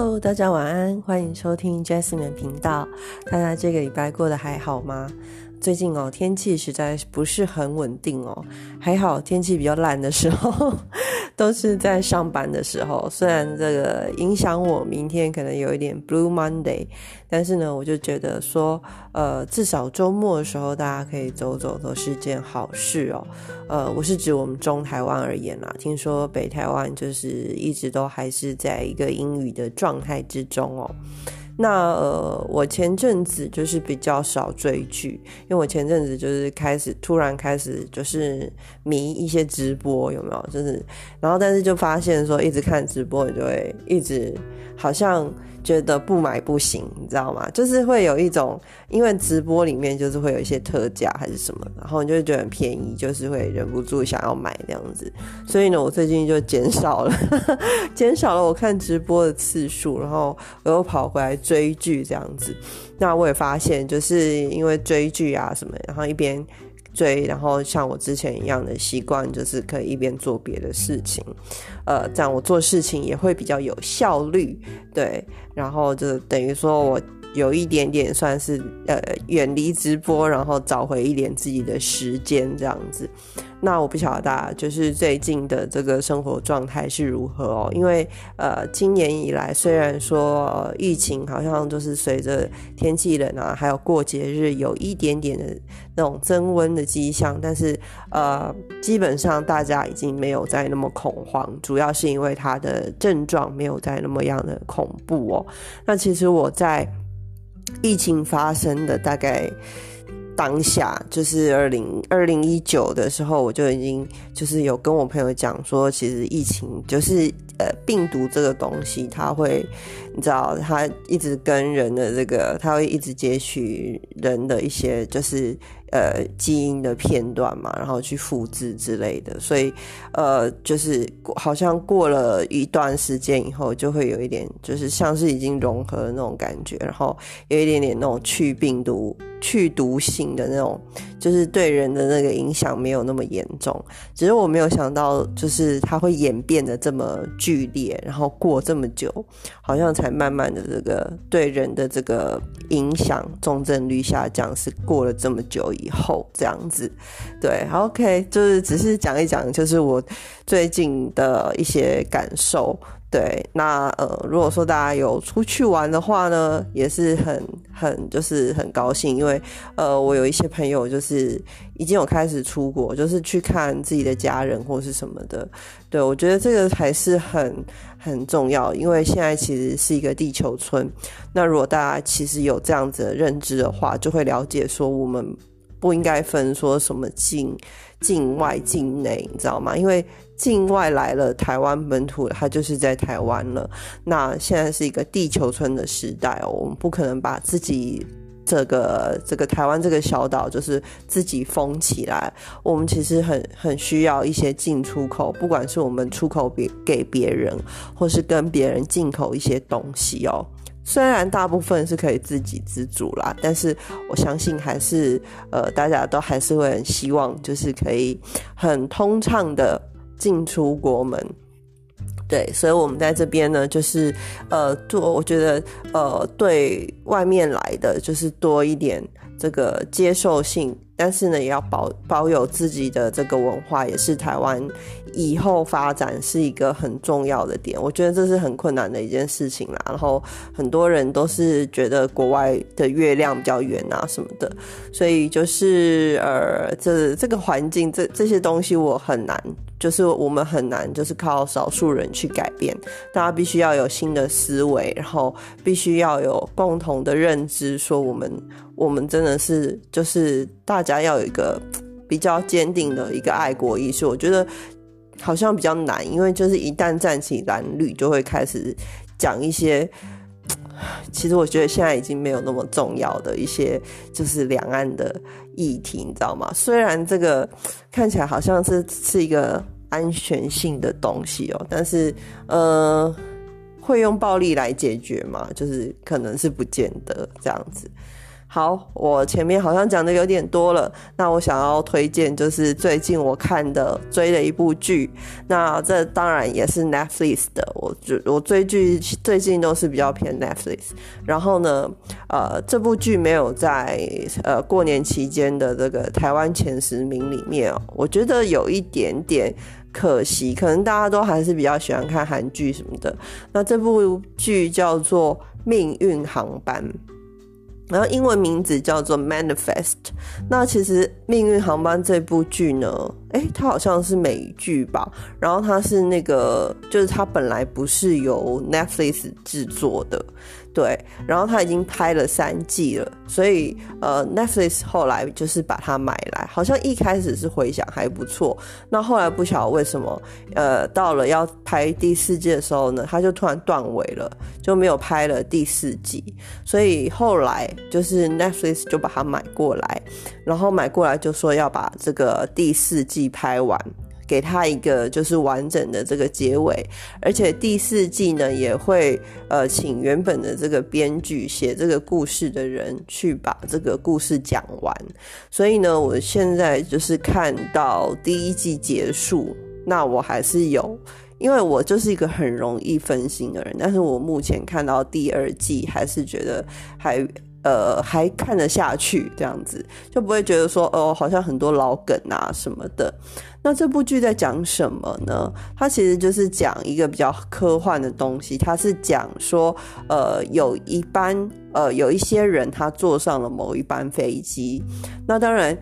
Hello，大家晚安，欢迎收听 Jasmine 频道。大家这个礼拜过得还好吗？最近哦，天气实在不是很稳定哦。还好天气比较烂的时候，都是在上班的时候。虽然这个影响我明天可能有一点 Blue Monday，但是呢，我就觉得说，呃，至少周末的时候大家可以走走，都是件好事哦。呃，我是指我们中台湾而言啦。听说北台湾就是一直都还是在一个阴雨的状态之中哦。那呃，我前阵子就是比较少追剧，因为我前阵子就是开始突然开始就是迷一些直播，有没有？就是，然后但是就发现说，一直看直播，你就会一直好像。觉得不买不行，你知道吗？就是会有一种，因为直播里面就是会有一些特价还是什么，然后你就会觉得很便宜，就是会忍不住想要买这样子。所以呢，我最近就减少了，减少了我看直播的次数，然后我又跑回来追剧这样子。那我也发现，就是因为追剧啊什么，然后一边。追，然后像我之前一样的习惯，就是可以一边做别的事情，呃，这样我做事情也会比较有效率，对，然后就等于说我有一点点算是呃远离直播，然后找回一点自己的时间这样子。那我不晓得大家就是最近的这个生活状态是如何哦？因为呃，今年以来虽然说疫情好像就是随着天气冷啊，还有过节日有一点点的那种增温的迹象，但是呃，基本上大家已经没有再那么恐慌，主要是因为它的症状没有再那么样的恐怖哦。那其实我在疫情发生的大概。当下就是二零二零一九的时候，我就已经就是有跟我朋友讲说，其实疫情就是呃病毒这个东西，它会你知道，它一直跟人的这个，它会一直接取人的一些就是。呃，基因的片段嘛，然后去复制之类的，所以呃，就是好像过了一段时间以后，就会有一点，就是像是已经融合的那种感觉，然后有一点点那种去病毒、去毒性的那种，就是对人的那个影响没有那么严重。只是我没有想到，就是它会演变的这么剧烈，然后过这么久，好像才慢慢的这个对人的这个影响，重症率下降，是过了这么久。以后这样子，对，OK，就是只是讲一讲，就是我最近的一些感受。对，那呃，如果说大家有出去玩的话呢，也是很很就是很高兴，因为呃，我有一些朋友就是已经有开始出国，就是去看自己的家人或是什么的。对我觉得这个还是很很重要，因为现在其实是一个地球村。那如果大家其实有这样子的认知的话，就会了解说我们。不应该分说什么境境外境内，你知道吗？因为境外来了，台湾本土它就是在台湾了。那现在是一个地球村的时代哦，我们不可能把自己这个这个台湾这个小岛就是自己封起来。我们其实很很需要一些进出口，不管是我们出口别给别人，或是跟别人进口一些东西哦。虽然大部分是可以自给自足啦，但是我相信还是呃，大家都还是会很希望，就是可以很通畅的进出国门。对，所以我们在这边呢，就是呃，做我觉得呃，对外面来的就是多一点这个接受性。但是呢，也要保保有自己的这个文化，也是台湾以后发展是一个很重要的点。我觉得这是很困难的一件事情啦。然后很多人都是觉得国外的月亮比较圆啊什么的，所以就是呃，这这个环境这这些东西我很难，就是我们很难，就是靠少数人去改变。大家必须要有新的思维，然后必须要有共同的认知，说我们。我们真的是，就是大家要有一个 比较坚定的一个爱国意识。我觉得好像比较难，因为就是一旦站起蓝绿，就会开始讲一些，其实我觉得现在已经没有那么重要的一些，就是两岸的议题，你知道吗？虽然这个看起来好像是是一个安全性的东西哦，但是呃，会用暴力来解决吗？就是可能是不见得这样子。好，我前面好像讲的有点多了，那我想要推荐就是最近我看的追的一部剧，那这当然也是 Netflix 的，我我追剧最近都是比较偏 Netflix，然后呢，呃，这部剧没有在呃过年期间的这个台湾前十名里面哦，我觉得有一点点可惜，可能大家都还是比较喜欢看韩剧什么的，那这部剧叫做《命运航班》。然后英文名字叫做 Manifest。那其实《命运航班》这部剧呢，诶，它好像是美剧吧？然后它是那个，就是它本来不是由 Netflix 制作的。对，然后他已经拍了三季了，所以呃，Netflix 后来就是把它买来，好像一开始是回响还不错，那后来不晓得为什么，呃，到了要拍第四季的时候呢，他就突然断尾了，就没有拍了第四季，所以后来就是 Netflix 就把它买过来，然后买过来就说要把这个第四季拍完。给他一个就是完整的这个结尾，而且第四季呢也会呃请原本的这个编剧写这个故事的人去把这个故事讲完。所以呢，我现在就是看到第一季结束，那我还是有，因为我就是一个很容易分心的人，但是我目前看到第二季还是觉得还。呃，还看得下去，这样子就不会觉得说哦，好像很多老梗啊什么的。那这部剧在讲什么呢？它其实就是讲一个比较科幻的东西。它是讲说，呃，有一班呃，有一些人他坐上了某一班飞机。那当然，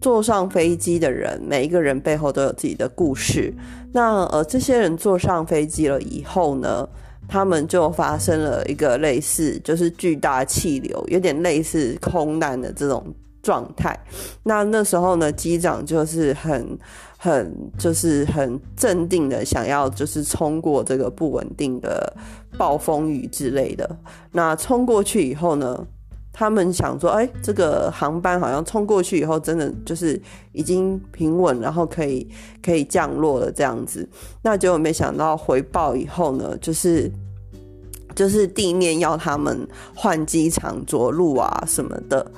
坐上飞机的人，每一个人背后都有自己的故事。那呃，这些人坐上飞机了以后呢？他们就发生了一个类似，就是巨大气流，有点类似空难的这种状态。那那时候呢，机长就是很、很、就是很镇定的，想要就是冲过这个不稳定的暴风雨之类的。那冲过去以后呢，他们想说，哎，这个航班好像冲过去以后，真的就是已经平稳，然后可以可以降落了这样子。那结果没想到回报以后呢，就是。就是地面要他们换机场着陆啊什么的，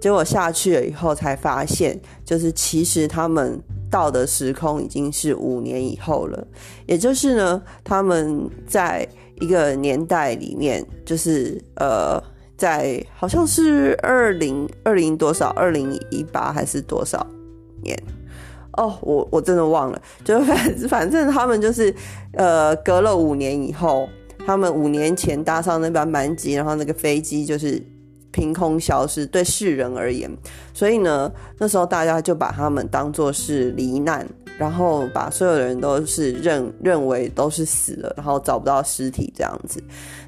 结果下去了以后才发现，就是其实他们到的时空已经是五年以后了。也就是呢，他们在一个年代里面，就是呃，在好像是二零二零多少，二零一八还是多少年？哦，我我真的忘了。就反 反正他们就是呃，隔了五年以后。他们五年前搭上那班班机，然后那个飞机就是凭空消失，对世人而言，所以呢，那时候大家就把他们当作是罹难，然后把所有的人都是认认为都是死了，然后找不到尸体这样子。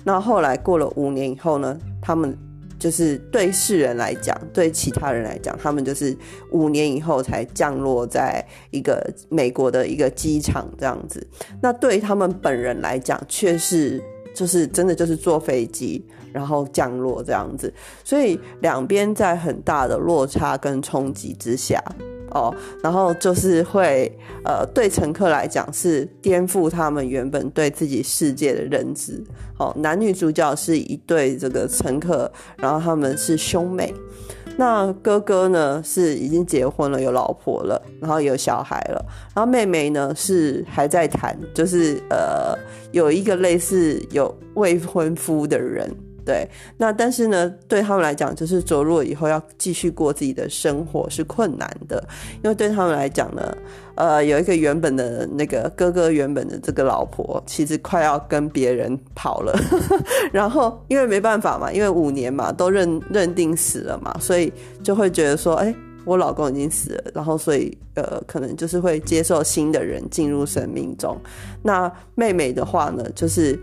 那后来过了五年以后呢，他们就是对世人来讲，对其他人来讲，他们就是五年以后才降落在一个美国的一个机场这样子。那对他们本人来讲，却是。就是真的就是坐飞机，然后降落这样子，所以两边在很大的落差跟冲击之下，哦，然后就是会呃对乘客来讲是颠覆他们原本对自己世界的认知。哦，男女主角是一对这个乘客，然后他们是兄妹。那哥哥呢是已经结婚了，有老婆了，然后有小孩了。然后妹妹呢是还在谈，就是呃有一个类似有未婚夫的人。对，那但是呢，对他们来讲，就是着陆以后要继续过自己的生活是困难的，因为对他们来讲呢，呃，有一个原本的那个哥哥原本的这个老婆，其实快要跟别人跑了，然后因为没办法嘛，因为五年嘛都认认定死了嘛，所以就会觉得说，哎，我老公已经死了，然后所以呃，可能就是会接受新的人进入生命中。那妹妹的话呢，就是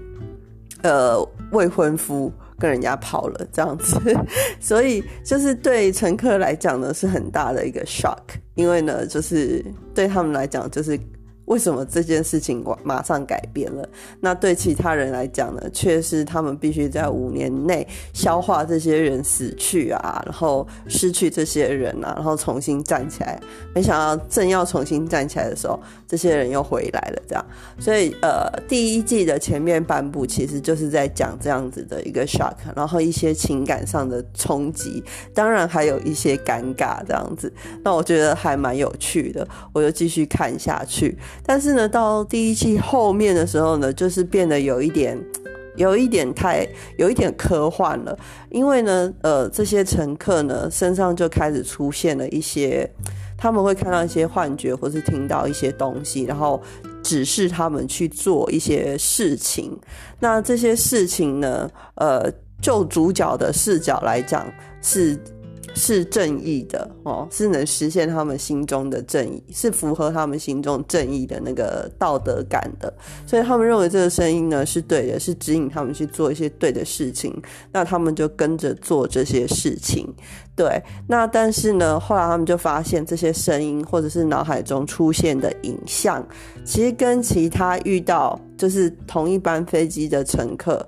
呃未婚夫。跟人家跑了这样子，所以就是对乘客来讲呢是很大的一个 shock，因为呢就是对他们来讲就是为什么这件事情马上改变了？那对其他人来讲呢，却是他们必须在五年内消化这些人死去啊，然后失去这些人啊，然后重新站起来。没想到正要重新站起来的时候，这些人又回来了。这样，所以呃，第一季的前面半部其实就是在讲这样子的一个 shock，然后一些情感上的冲击，当然还有一些尴尬这样子。那我觉得还蛮有趣的，我就继续看下去。但是呢，到第一季后面的时候呢，就是变得有一点，有一点太，有一点科幻了。因为呢，呃，这些乘客呢身上就开始出现了一些，他们会看到一些幻觉，或是听到一些东西，然后指示他们去做一些事情。那这些事情呢，呃，就主角的视角来讲是。是正义的哦，是能实现他们心中的正义，是符合他们心中正义的那个道德感的，所以他们认为这个声音呢是对的，是指引他们去做一些对的事情，那他们就跟着做这些事情。对，那但是呢，后来他们就发现这些声音或者是脑海中出现的影像，其实跟其他遇到就是同一班飞机的乘客。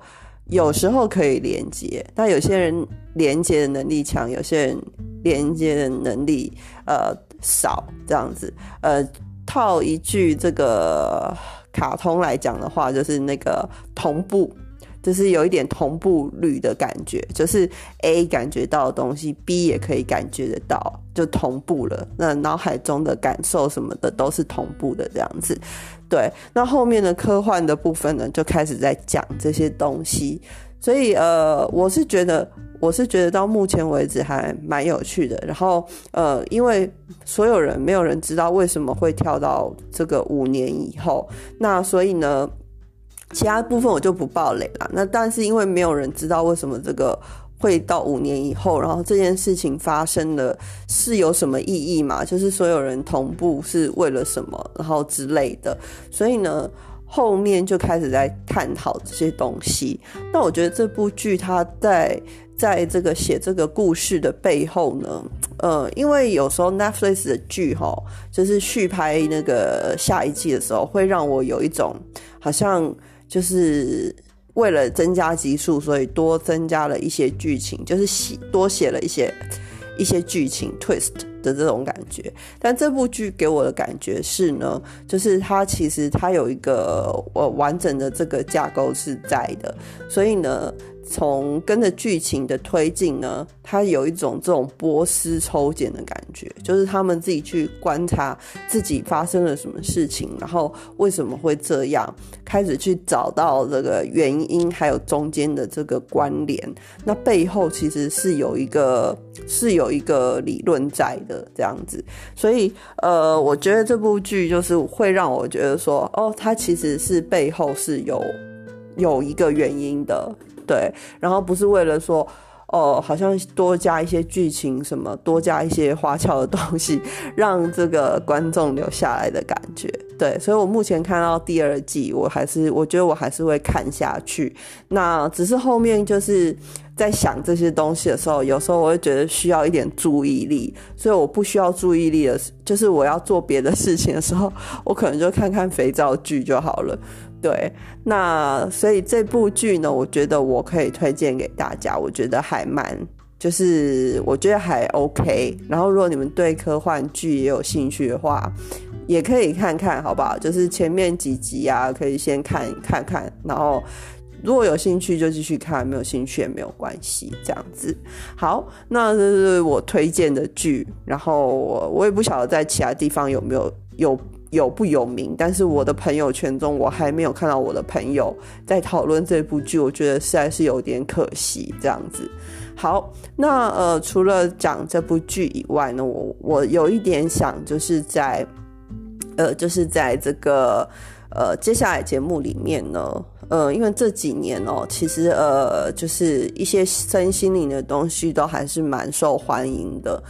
有时候可以连接，但有些人连接的能力强，有些人连接的能力呃少，这样子。呃，套一句这个卡通来讲的话，就是那个同步，就是有一点同步率的感觉，就是 A 感觉到的东西，B 也可以感觉得到，就同步了。那脑海中的感受什么的都是同步的，这样子。对，那后面的科幻的部分呢，就开始在讲这些东西，所以呃，我是觉得，我是觉得到目前为止还蛮有趣的。然后呃，因为所有人没有人知道为什么会跳到这个五年以后，那所以呢，其他部分我就不爆雷了。那但是因为没有人知道为什么这个。会到五年以后，然后这件事情发生了是有什么意义嘛？就是所有人同步是为了什么，然后之类的。所以呢，后面就开始在探讨这些东西。那我觉得这部剧它在在这个写这个故事的背后呢，呃，因为有时候 Netflix 的剧哈，就是续拍那个下一季的时候，会让我有一种好像就是。为了增加集数，所以多增加了一些剧情，就是写多写了一些一些剧情 twist 的这种感觉。但这部剧给我的感觉是呢，就是它其实它有一个呃完整的这个架构是在的，所以呢。从跟着剧情的推进呢，它有一种这种波斯抽检的感觉，就是他们自己去观察自己发生了什么事情，然后为什么会这样，开始去找到这个原因，还有中间的这个关联。那背后其实是有一个是有一个理论在的这样子，所以呃，我觉得这部剧就是会让我觉得说，哦，它其实是背后是有有一个原因的。对，然后不是为了说，哦，好像多加一些剧情什么，多加一些花俏的东西，让这个观众留下来的感觉。对，所以我目前看到第二季，我还是我觉得我还是会看下去。那只是后面就是在想这些东西的时候，有时候我会觉得需要一点注意力，所以我不需要注意力的，就是我要做别的事情的时候，我可能就看看肥皂剧就好了。对，那所以这部剧呢，我觉得我可以推荐给大家，我觉得还蛮，就是我觉得还 OK。然后如果你们对科幻剧也有兴趣的话，也可以看看，好不好？就是前面几集啊，可以先看看看，然后如果有兴趣就继续看，没有兴趣也没有关系，这样子。好，那这是我推荐的剧，然后我我也不晓得在其他地方有没有有。有不有名？但是我的朋友圈中，我还没有看到我的朋友在讨论这部剧，我觉得实在是有点可惜。这样子，好，那呃，除了讲这部剧以外呢，我我有一点想，就是在呃，就是在这个呃接下来节目里面呢，呃，因为这几年哦，其实呃，就是一些身心灵的东西都还是蛮受欢迎的。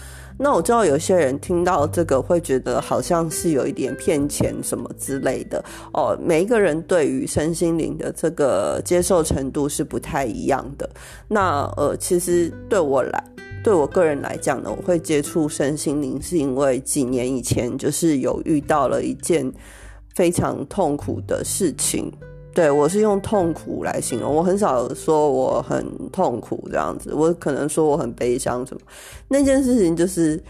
那我知道有些人听到这个会觉得好像是有一点骗钱什么之类的哦。每一个人对于身心灵的这个接受程度是不太一样的。那呃，其实对我来，对我个人来讲呢，我会接触身心灵是因为几年以前就是有遇到了一件非常痛苦的事情。对我是用痛苦来形容，我很少说我很痛苦这样子，我可能说我很悲伤什么。那件事情就是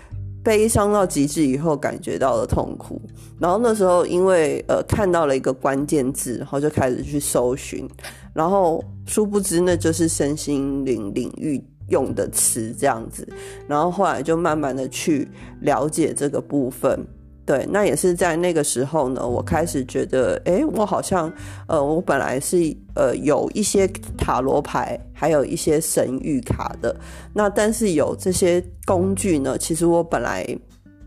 悲伤到极致以后感觉到了痛苦，然后那时候因为呃看到了一个关键字，然后就开始去搜寻，然后殊不知那就是身心灵领域用的词这样子，然后后来就慢慢的去了解这个部分。对，那也是在那个时候呢，我开始觉得，哎，我好像，呃，我本来是呃有一些塔罗牌，还有一些神谕卡的，那但是有这些工具呢，其实我本来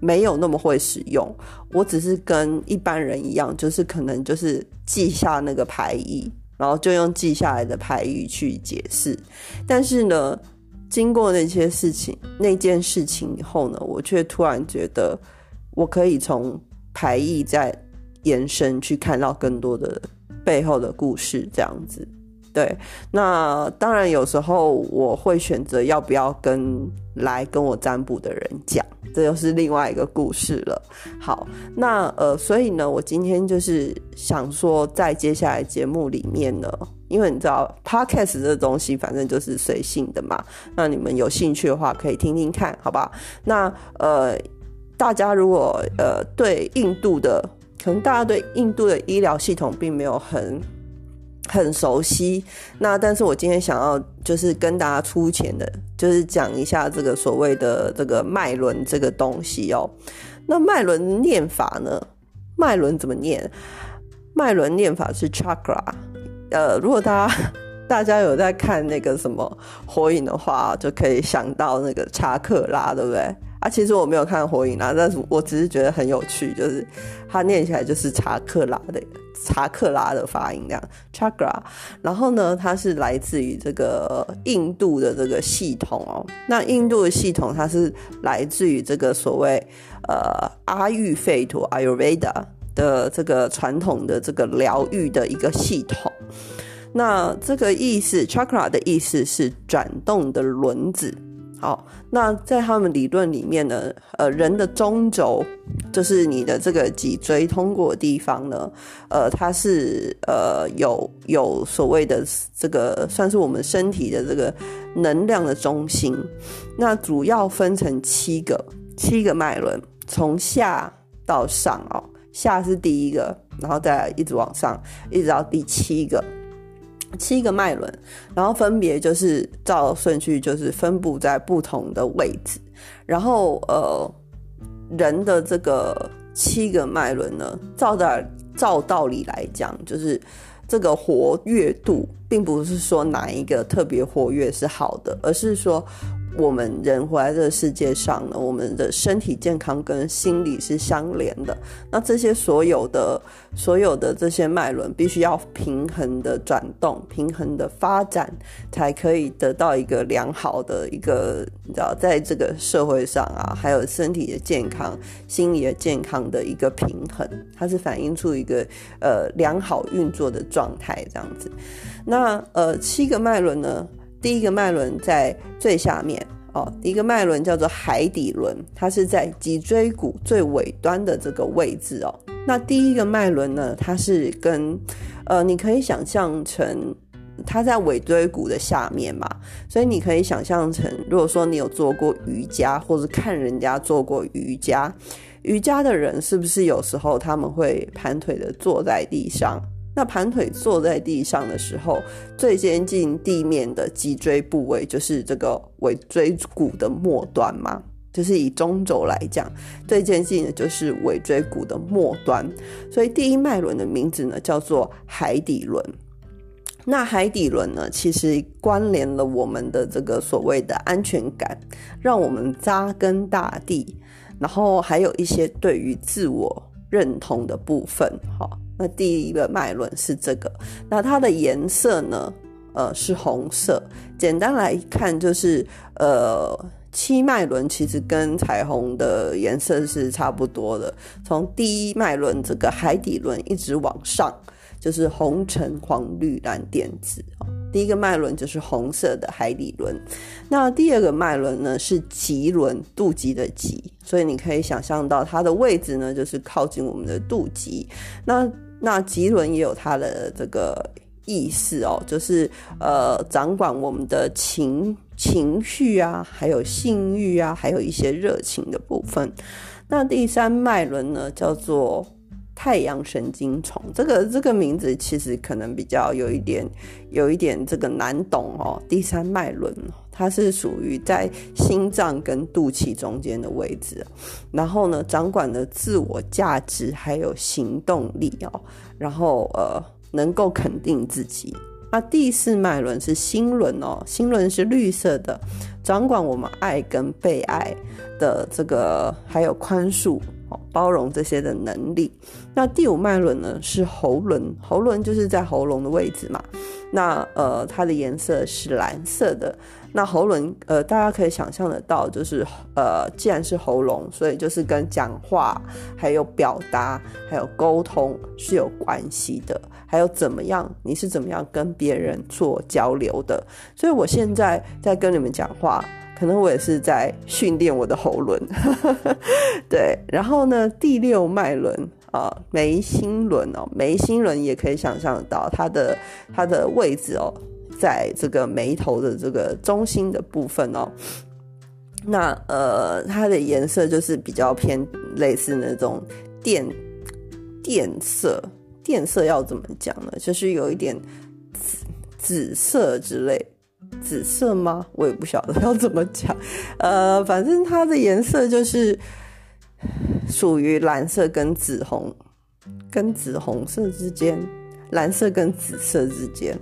没有那么会使用，我只是跟一般人一样，就是可能就是记下那个牌意，然后就用记下来的牌意去解释，但是呢，经过那些事情，那件事情以后呢，我却突然觉得。我可以从排异再延伸去看到更多的背后的故事，这样子。对，那当然有时候我会选择要不要跟来跟我占卜的人讲，这又是另外一个故事了。好，那呃，所以呢，我今天就是想说，在接下来节目里面呢，因为你知道，podcast 这东西反正就是随性的嘛，那你们有兴趣的话可以听听看，好吧？那呃。大家如果呃对印度的，可能大家对印度的医疗系统并没有很很熟悉，那但是我今天想要就是跟大家粗浅的，就是讲一下这个所谓的这个脉轮这个东西哦。那脉轮念法呢？脉轮怎么念？脉轮念法是 chakra。呃，如果大家大家有在看那个什么火影的话，就可以想到那个查克拉，对不对？啊，其实我没有看火影啊，但是我只是觉得很有趣，就是它念起来就是查克拉的查克拉的发音这样，chakra。然后呢，它是来自于这个印度的这个系统哦。那印度的系统，它是来自于这个所谓呃阿育吠陀 Ayurveda 的这个传统的这个疗愈的一个系统。那这个意思，chakra 的意思是转动的轮子。好，那在他们理论里面呢，呃，人的中轴就是你的这个脊椎通过的地方呢，呃，它是呃有有所谓的这个算是我们身体的这个能量的中心。那主要分成七个七个脉轮，从下到上哦，下是第一个，然后再一直往上，一直到第七个。七个脉轮，然后分别就是照顺序，就是分布在不同的位置。然后，呃，人的这个七个脉轮呢，照的照道理来讲，就是这个活跃度，并不是说哪一个特别活跃是好的，而是说。我们人活在这个世界上呢，我们的身体健康跟心理是相连的。那这些所有的、所有的这些脉轮，必须要平衡的转动、平衡的发展，才可以得到一个良好的一个，你知道，在这个社会上啊，还有身体的健康、心理的健康的一个平衡，它是反映出一个呃良好运作的状态这样子。那呃七个脉轮呢？第一个脉轮在最下面哦，一个脉轮叫做海底轮，它是在脊椎骨最尾端的这个位置哦。那第一个脉轮呢，它是跟呃，你可以想象成它在尾椎骨的下面嘛，所以你可以想象成，如果说你有做过瑜伽，或者看人家做过瑜伽，瑜伽的人是不是有时候他们会盘腿的坐在地上？那盘腿坐在地上的时候，最接近地面的脊椎部位就是这个尾椎骨的末端嘛，就是以中轴来讲，最接近的就是尾椎骨的末端。所以第一脉轮的名字呢叫做海底轮。那海底轮呢，其实关联了我们的这个所谓的安全感，让我们扎根大地，然后还有一些对于自我认同的部分，哈。那第一个脉轮是这个，那它的颜色呢？呃，是红色。简单来看，就是呃，七脉轮其实跟彩虹的颜色是差不多的。从第一脉轮这个海底轮一直往上，就是红橙黄绿蓝靛紫第一个脉轮就是红色的海底轮，那第二个脉轮呢是脐轮，肚脐的脐，所以你可以想象到它的位置呢就是靠近我们的肚脐。那那脐轮也有它的这个意思哦，就是呃掌管我们的情情绪啊，还有性欲啊，还有一些热情的部分。那第三脉轮呢叫做。太阳神经虫，这个这个名字其实可能比较有一点，有一点这个难懂哦。第三脉轮，它是属于在心脏跟肚脐中间的位置，然后呢，掌管的自我价值还有行动力哦，然后呃，能够肯定自己。那第四脉轮是心轮哦，心轮是绿色的，掌管我们爱跟被爱的这个，还有宽恕。包容这些的能力。那第五脉轮呢是喉轮，喉轮就是在喉咙的位置嘛。那呃，它的颜色是蓝色的。那喉轮呃，大家可以想象得到，就是呃，既然是喉咙，所以就是跟讲话、还有表达、还有沟通是有关系的。还有怎么样，你是怎么样跟别人做交流的？所以我现在在跟你们讲话。可能我也是在训练我的喉轮，对。然后呢，第六脉轮啊，眉心轮哦，眉心轮也可以想象到它的它的位置哦，在这个眉头的这个中心的部分哦。那呃，它的颜色就是比较偏类似那种电电色，电色要怎么讲呢？就是有一点紫紫色之类。紫色吗？我也不晓得要怎么讲。呃，反正它的颜色就是属于蓝色跟紫红，跟紫红色之间，蓝色跟紫色之间。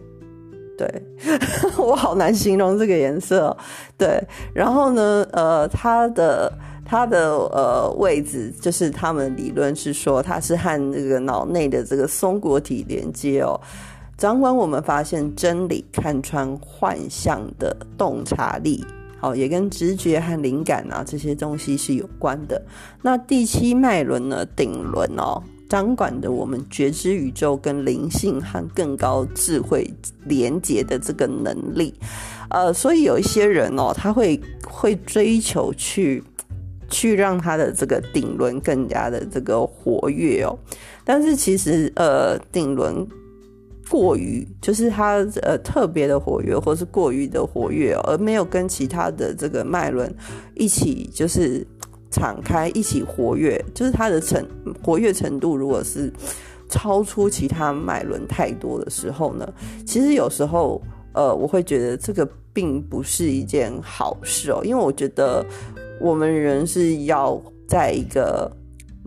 对 我好难形容这个颜色。对，然后呢，呃，它的它的呃位置，就是他们理论是说，它是和这个脑内的这个松果体连接哦。掌管我们发现真理、看穿幻象的洞察力，好，也跟直觉和灵感啊这些东西是有关的。那第七脉轮呢，顶轮哦，掌管着我们觉知宇宙跟灵性和更高智慧连接的这个能力。呃，所以有一些人哦，他会会追求去去让他的这个顶轮更加的这个活跃哦。但是其实呃，顶轮。过于就是它呃特别的活跃，或是过于的活跃，而没有跟其他的这个脉轮一起就是敞开一起活跃，就是它的程活跃程度如果是超出其他脉轮太多的时候呢，其实有时候呃我会觉得这个并不是一件好事哦，因为我觉得我们人是要在一个。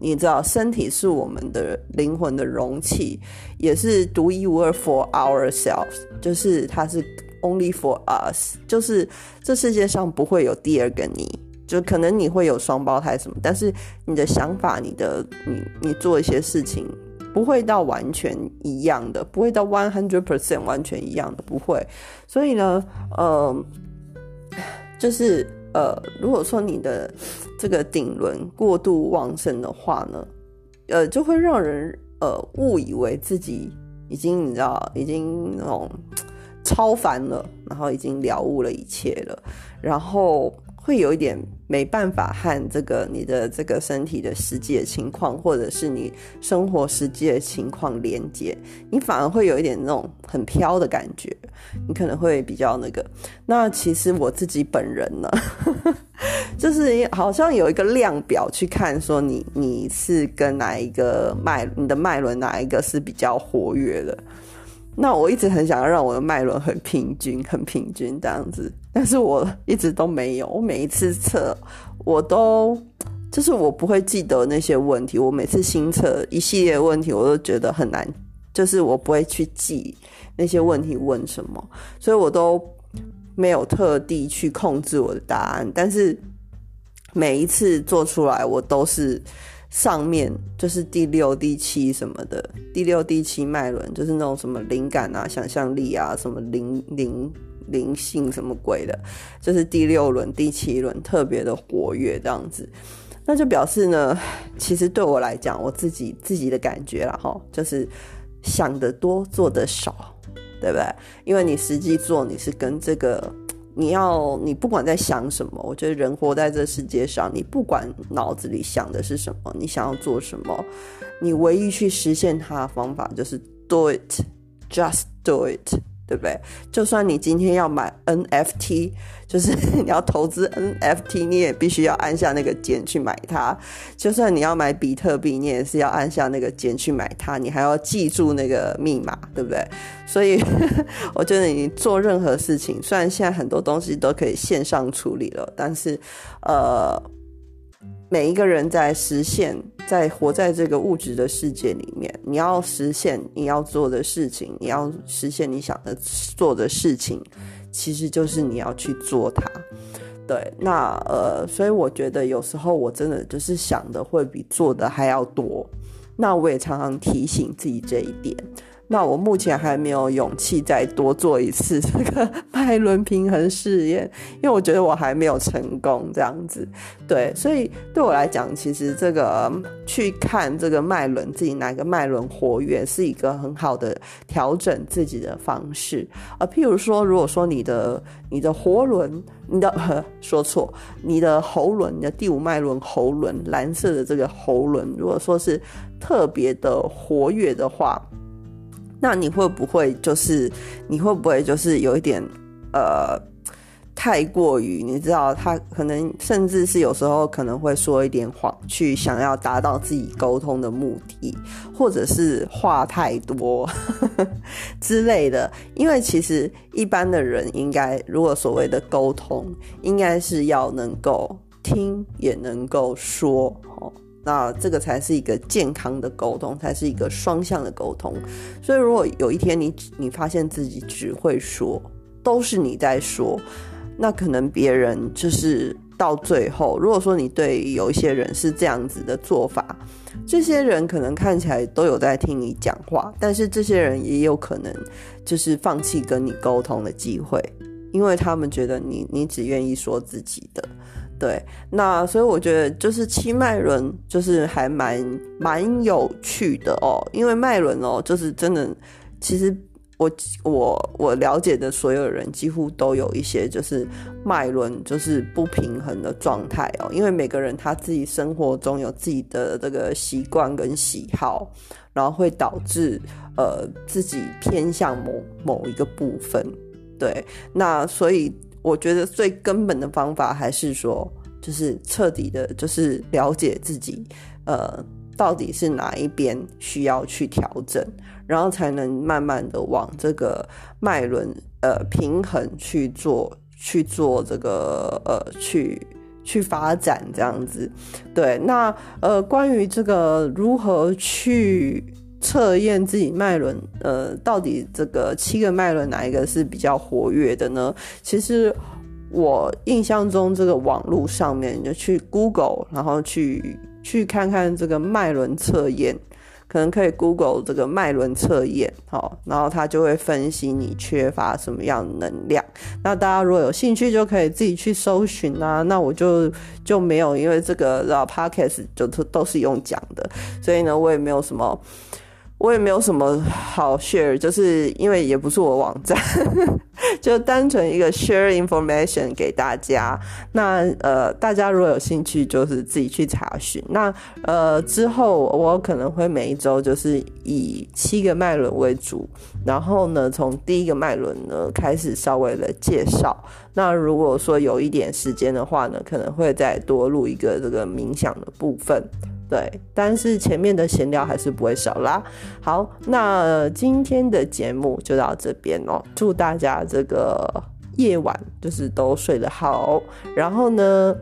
你知道，身体是我们的灵魂的容器，也是独一无二 for ourselves，就是它是 only for us，就是这世界上不会有第二个你，就可能你会有双胞胎什么，但是你的想法、你的你你做一些事情，不会到完全一样的，不会到 one hundred percent 完全一样的，不会。所以呢，呃，就是。呃，如果说你的这个顶轮过度旺盛的话呢，呃，就会让人呃误以为自己已经你知道已经那种超凡了，然后已经了悟了一切了，然后。会有一点没办法和这个你的这个身体的实际的情况，或者是你生活实际的情况连接，你反而会有一点那种很飘的感觉，你可能会比较那个。那其实我自己本人呢，就是好像有一个量表去看，说你你是跟哪一个脉，你的脉轮哪一个是比较活跃的。那我一直很想要让我的脉轮很平均，很平均这样子，但是我一直都没有。我每一次测，我都就是我不会记得那些问题。我每次新测一系列问题，我都觉得很难，就是我不会去记那些问题问什么，所以我都没有特地去控制我的答案。但是每一次做出来，我都是。上面就是第六、第七什么的，第六、第七脉轮就是那种什么灵感啊、想象力啊、什么灵灵灵性什么鬼的，就是第六轮、第七轮特别的活跃这样子，那就表示呢，其实对我来讲，我自己自己的感觉了哈，就是想得多，做得少。对不对？因为你实际做，你是跟这个。你要，你不管在想什么，我觉得人活在这世界上，你不管脑子里想的是什么，你想要做什么，你唯一去实现它的方法就是 do it，just do it。对不对？就算你今天要买 NFT，就是你要投资 NFT，你也必须要按下那个键去买它。就算你要买比特币，你也是要按下那个键去买它，你还要记住那个密码，对不对？所以 我觉得你做任何事情，虽然现在很多东西都可以线上处理了，但是呃。每一个人在实现，在活在这个物质的世界里面，你要实现你要做的事情，你要实现你想的做的事情，其实就是你要去做它。对，那呃，所以我觉得有时候我真的就是想的会比做的还要多。那我也常常提醒自己这一点。那我目前还没有勇气再多做一次这个 脉轮平衡试验，因为我觉得我还没有成功这样子。对，所以对我来讲，其实这个去看这个脉轮，自己哪个脉轮活跃，是一个很好的调整自己的方式。呃，譬如说，如果说你的你的活轮，你的 说错，你的喉轮，你的第五脉轮喉轮，蓝色的这个喉轮，如果说是特别的活跃的话。那你会不会就是你会不会就是有一点呃太过于你知道他可能甚至是有时候可能会说一点谎去想要达到自己沟通的目的，或者是话太多 之类的。因为其实一般的人应该如果所谓的沟通，应该是要能够听也能够说哦。那这个才是一个健康的沟通，才是一个双向的沟通。所以，如果有一天你你发现自己只会说，都是你在说，那可能别人就是到最后，如果说你对有一些人是这样子的做法，这些人可能看起来都有在听你讲话，但是这些人也有可能就是放弃跟你沟通的机会，因为他们觉得你你只愿意说自己的。对，那所以我觉得就是七脉轮就是还蛮蛮有趣的哦，因为脉轮哦，就是真的，其实我我我了解的所有人几乎都有一些就是脉轮就是不平衡的状态哦，因为每个人他自己生活中有自己的这个习惯跟喜好，然后会导致呃自己偏向某某一个部分，对，那所以。我觉得最根本的方法还是说，就是彻底的，就是了解自己，呃，到底是哪一边需要去调整，然后才能慢慢的往这个脉轮呃平衡去做，去做这个呃去去发展这样子。对，那呃关于这个如何去。测验自己脉轮，呃，到底这个七个脉轮哪一个是比较活跃的呢？其实我印象中，这个网络上面就去 Google，然后去去看看这个脉轮测验，可能可以 Google 这个脉轮测验，好，然后它就会分析你缺乏什么样的能量。那大家如果有兴趣，就可以自己去搜寻啊。那我就就没有，因为这个老 Podcast 就都是用讲的，所以呢，我也没有什么。我也没有什么好 share，就是因为也不是我网站，就单纯一个 share information 给大家。那呃，大家如果有兴趣，就是自己去查询。那呃，之后我可能会每一周就是以七个脉轮为主，然后呢，从第一个脉轮呢开始稍微的介绍。那如果说有一点时间的话呢，可能会再多录一个这个冥想的部分。对，但是前面的闲聊还是不会少啦。好，那今天的节目就到这边哦。祝大家这个夜晚就是都睡得好，然后呢，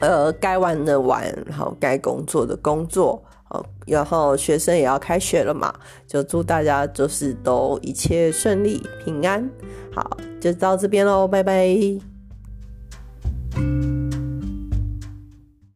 呃，该玩的玩，然后该工作的工作，哦，然后学生也要开学了嘛，就祝大家就是都一切顺利平安。好，就到这边喽，拜拜。